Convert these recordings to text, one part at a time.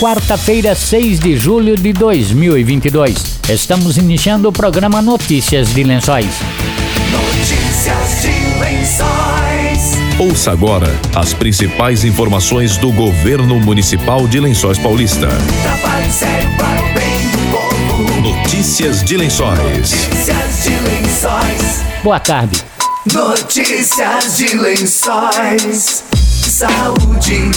quarta-feira, 6 de julho de 2022. Estamos iniciando o programa Notícias de Lençóis. Notícias de Lençóis. Ouça agora as principais informações do governo municipal de Lençóis Paulista. Trabalho sério para o bem do povo. Notícias de Lençóis. Notícias de Lençóis. Boa tarde. Notícias de Lençóis. Saúde.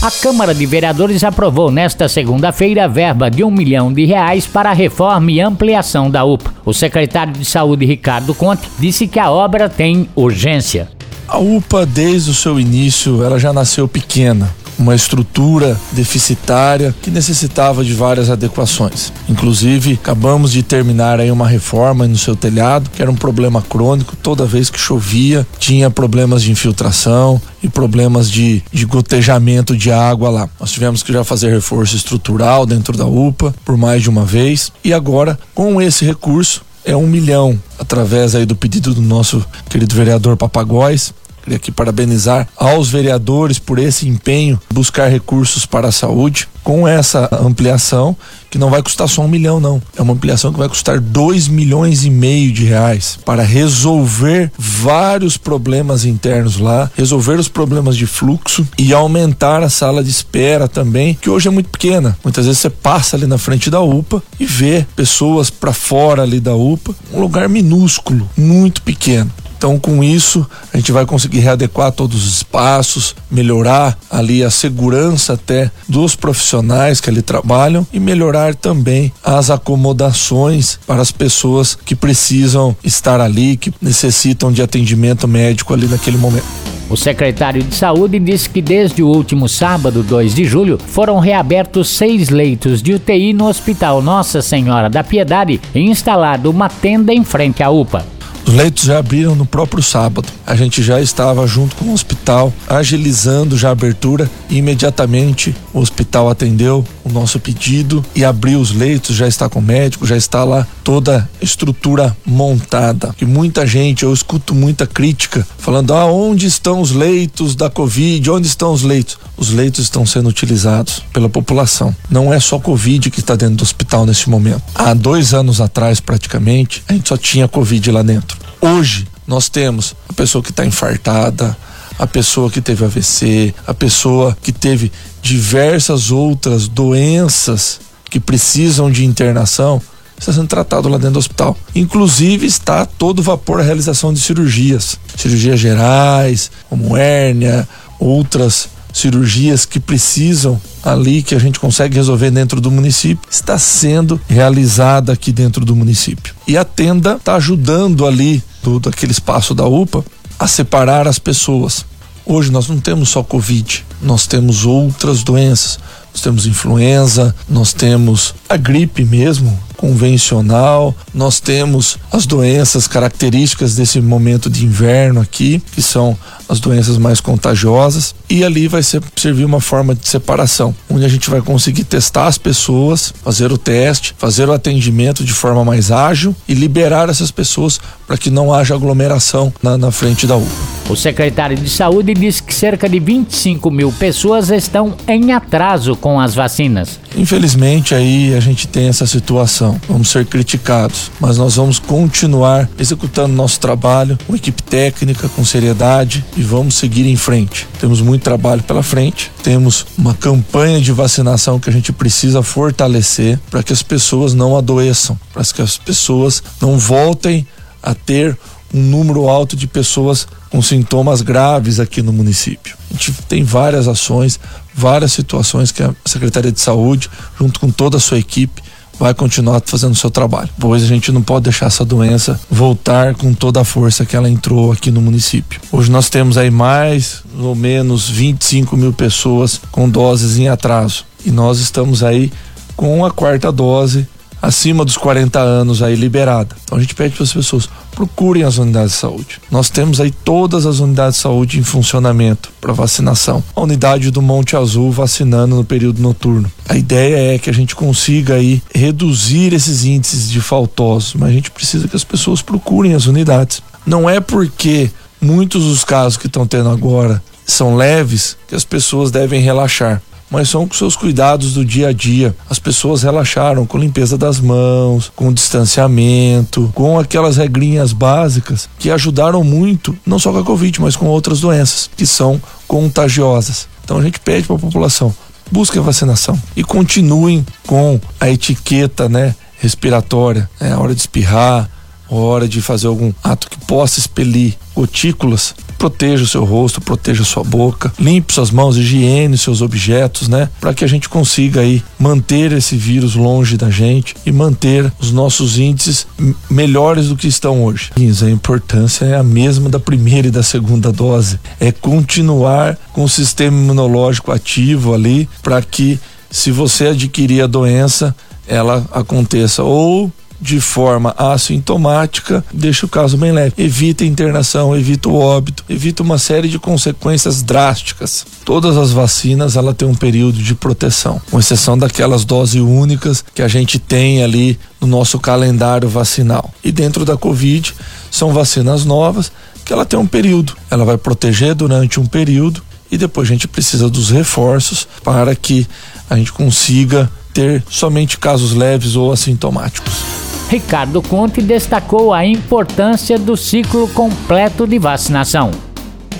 A Câmara de Vereadores aprovou nesta segunda-feira a verba de um milhão de reais para a reforma e ampliação da UPA. O secretário de Saúde, Ricardo Conte, disse que a obra tem urgência. A UPA, desde o seu início, ela já nasceu pequena, uma estrutura deficitária que necessitava de várias adequações. Inclusive, acabamos de terminar aí uma reforma no seu telhado, que era um problema crônico, toda vez que chovia, tinha problemas de infiltração e problemas de, de gotejamento de água lá. Nós tivemos que já fazer reforço estrutural dentro da UPA por mais de uma vez e agora, com esse recurso, é um milhão através aí do pedido do nosso querido vereador Papagóis. Queria aqui parabenizar aos vereadores por esse empenho, buscar recursos para a saúde. Com essa ampliação, que não vai custar só um milhão, não. É uma ampliação que vai custar dois milhões e meio de reais para resolver vários problemas internos lá, resolver os problemas de fluxo e aumentar a sala de espera também, que hoje é muito pequena. Muitas vezes você passa ali na frente da UPA e vê pessoas para fora ali da UPA, um lugar minúsculo, muito pequeno. Então, com isso, a gente vai conseguir readequar todos os espaços, melhorar ali a segurança até dos profissionais que ali trabalham e melhorar também as acomodações para as pessoas que precisam estar ali, que necessitam de atendimento médico ali naquele momento. O secretário de Saúde disse que desde o último sábado, 2 de julho, foram reabertos seis leitos de UTI no Hospital Nossa Senhora da Piedade e instalado uma tenda em frente à UPA. Os leitos já abriram no próprio sábado. A gente já estava junto com o hospital, agilizando já a abertura e imediatamente o hospital atendeu o nosso pedido e abriu os leitos, já está com o médico, já está lá toda a estrutura montada. E muita gente, eu escuto muita crítica falando: "Ah, onde estão os leitos da Covid? Onde estão os leitos?" Os leitos estão sendo utilizados pela população. Não é só Covid que está dentro do hospital nesse momento. Há dois anos atrás, praticamente, a gente só tinha Covid lá dentro. Hoje, nós temos a pessoa que está infartada, a pessoa que teve AVC, a pessoa que teve diversas outras doenças que precisam de internação, está sendo tratado lá dentro do hospital. Inclusive está todo vapor a realização de cirurgias, cirurgias gerais, como hérnia, outras cirurgias que precisam ali que a gente consegue resolver dentro do município está sendo realizada aqui dentro do município. E a tenda está ajudando ali do aquele espaço da UPA a separar as pessoas. Hoje nós não temos só Covid, nós temos outras doenças. Nós temos influenza, nós temos a gripe mesmo, convencional, nós temos as doenças características desse momento de inverno aqui, que são as doenças mais contagiosas, e ali vai ser, servir uma forma de separação, onde a gente vai conseguir testar as pessoas, fazer o teste, fazer o atendimento de forma mais ágil e liberar essas pessoas para que não haja aglomeração na, na frente da UPA. O secretário de Saúde disse que cerca de 25 mil pessoas estão em atraso com as vacinas. Infelizmente, aí a gente tem essa situação. Vamos ser criticados, mas nós vamos continuar executando nosso trabalho com equipe técnica, com seriedade e vamos seguir em frente. Temos muito trabalho pela frente, temos uma campanha de vacinação que a gente precisa fortalecer para que as pessoas não adoeçam, para que as pessoas não voltem a ter um número alto de pessoas com sintomas graves aqui no município. A gente tem várias ações, várias situações que a Secretaria de Saúde, junto com toda a sua equipe, vai continuar fazendo o seu trabalho. Pois a gente não pode deixar essa doença voltar com toda a força que ela entrou aqui no município. Hoje nós temos aí mais ou menos 25 mil pessoas com doses em atraso. E nós estamos aí com a quarta dose acima dos 40 anos aí liberada. Então a gente pede para as pessoas procurem as unidades de saúde. Nós temos aí todas as unidades de saúde em funcionamento para vacinação. A unidade do Monte Azul vacinando no período noturno. A ideia é que a gente consiga aí reduzir esses índices de faltosos, mas a gente precisa que as pessoas procurem as unidades. Não é porque muitos dos casos que estão tendo agora são leves que as pessoas devem relaxar. Mas são com seus cuidados do dia a dia. As pessoas relaxaram com limpeza das mãos, com distanciamento, com aquelas regrinhas básicas que ajudaram muito, não só com a Covid, mas com outras doenças que são contagiosas. Então a gente pede para a população, busque a vacinação e continuem com a etiqueta, né, respiratória, é a hora de espirrar, hora de fazer algum ato que possa expelir gotículas, proteja o seu rosto, proteja a sua boca, limpe suas mãos, higiene seus objetos, né? Para que a gente consiga aí manter esse vírus longe da gente e manter os nossos índices melhores do que estão hoje. A importância é a mesma da primeira e da segunda dose, é continuar com o sistema imunológico ativo ali para que se você adquirir a doença, ela aconteça ou de forma assintomática, deixa o caso bem leve. Evita internação, evita o óbito, evita uma série de consequências drásticas. Todas as vacinas, ela tem um período de proteção, com exceção daquelas doses únicas que a gente tem ali no nosso calendário vacinal. E dentro da Covid, são vacinas novas que ela tem um período. Ela vai proteger durante um período e depois a gente precisa dos reforços para que a gente consiga ter somente casos leves ou assintomáticos. Ricardo Conte destacou a importância do ciclo completo de vacinação.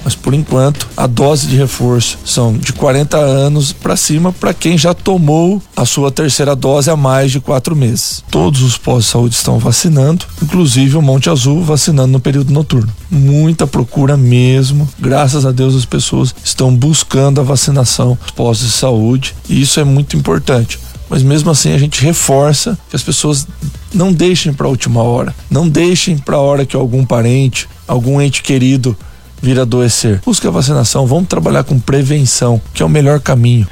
Mas por enquanto, a dose de reforço são de 40 anos para cima para quem já tomou a sua terceira dose há mais de quatro meses. Todos os postos de saúde estão vacinando, inclusive o Monte Azul vacinando no período noturno. Muita procura mesmo. Graças a Deus as pessoas estão buscando a vacinação dos postos de saúde e isso é muito importante mas mesmo assim a gente reforça que as pessoas não deixem para a última hora, não deixem para a hora que algum parente, algum ente querido vir adoecer. Busque a vacinação, vamos trabalhar com prevenção, que é o melhor caminho.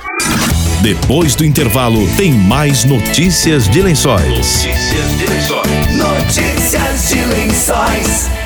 Depois do intervalo, tem mais notícias de lençóis. Notícias de lençóis. Notícias de lençóis.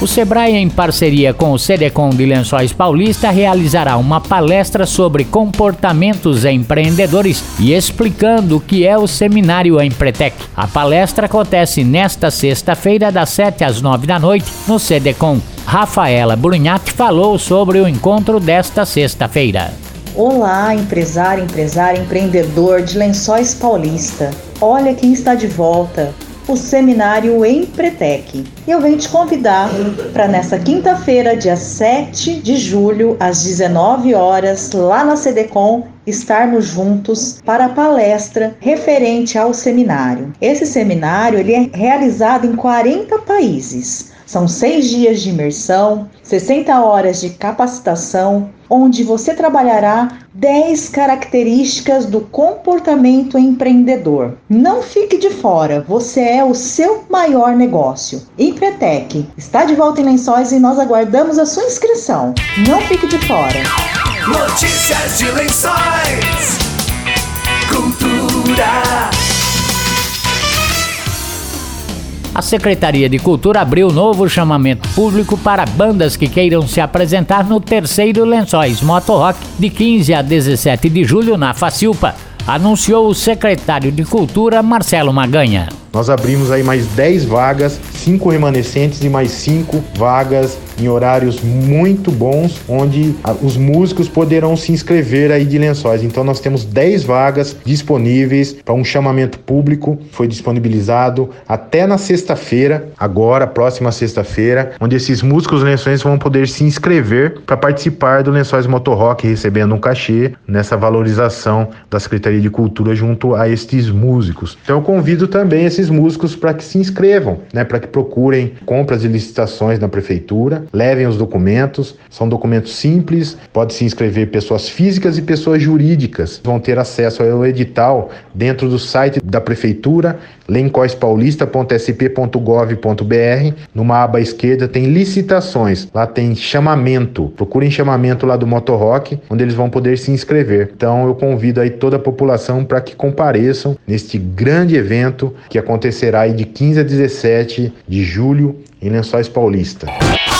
O Sebrae, em parceria com o Cedecom de Lençóis Paulista, realizará uma palestra sobre comportamentos empreendedores e explicando o que é o Seminário Empretec. A palestra acontece nesta sexta-feira, das 7 às 9 da noite, no Cedecom. Rafaela Brunhatti falou sobre o encontro desta sexta-feira. Olá, empresário, empresária, empreendedor de Lençóis Paulista. Olha quem está de volta o seminário Empretec. Eu venho te convidar para nessa quinta-feira, dia 7 de julho, às 19 horas, lá na CDCom, estarmos juntos para a palestra referente ao seminário. Esse seminário ele é realizado em 40 países. São seis dias de imersão, 60 horas de capacitação, onde você trabalhará 10 características do comportamento empreendedor. Não fique de fora, você é o seu maior negócio. Empretec está de volta em Lençóis e nós aguardamos a sua inscrição. Não fique de fora. Notícias de lençóis. A Secretaria de Cultura abriu novo chamamento público para bandas que queiram se apresentar no terceiro Lençóis Moto Rock de 15 a 17 de julho na Facilpa, anunciou o secretário de Cultura Marcelo Maganha. Nós abrimos aí mais 10 vagas, 5 remanescentes e mais 5 vagas em horários muito bons, onde os músicos poderão se inscrever aí de lençóis. Então nós temos 10 vagas disponíveis para um chamamento público, foi disponibilizado até na sexta-feira, agora, próxima sexta-feira, onde esses músicos lençóis vão poder se inscrever para participar do Lençóis Motorrock, recebendo um cachê nessa valorização da Secretaria de Cultura junto a estes músicos. Então eu convido também esses músicos para que se inscrevam, né, para que procurem compras e licitações na prefeitura levem os documentos. São documentos simples, pode se inscrever pessoas físicas e pessoas jurídicas. Vão ter acesso ao edital dentro do site da prefeitura, lencoispaulista.sp.gov.br. Numa aba esquerda tem licitações, lá tem chamamento. Procurem chamamento lá do Motorrock, onde eles vão poder se inscrever. Então eu convido aí toda a população para que compareçam neste grande evento que acontecerá aí de 15 a 17 de julho em Lençóis Paulista.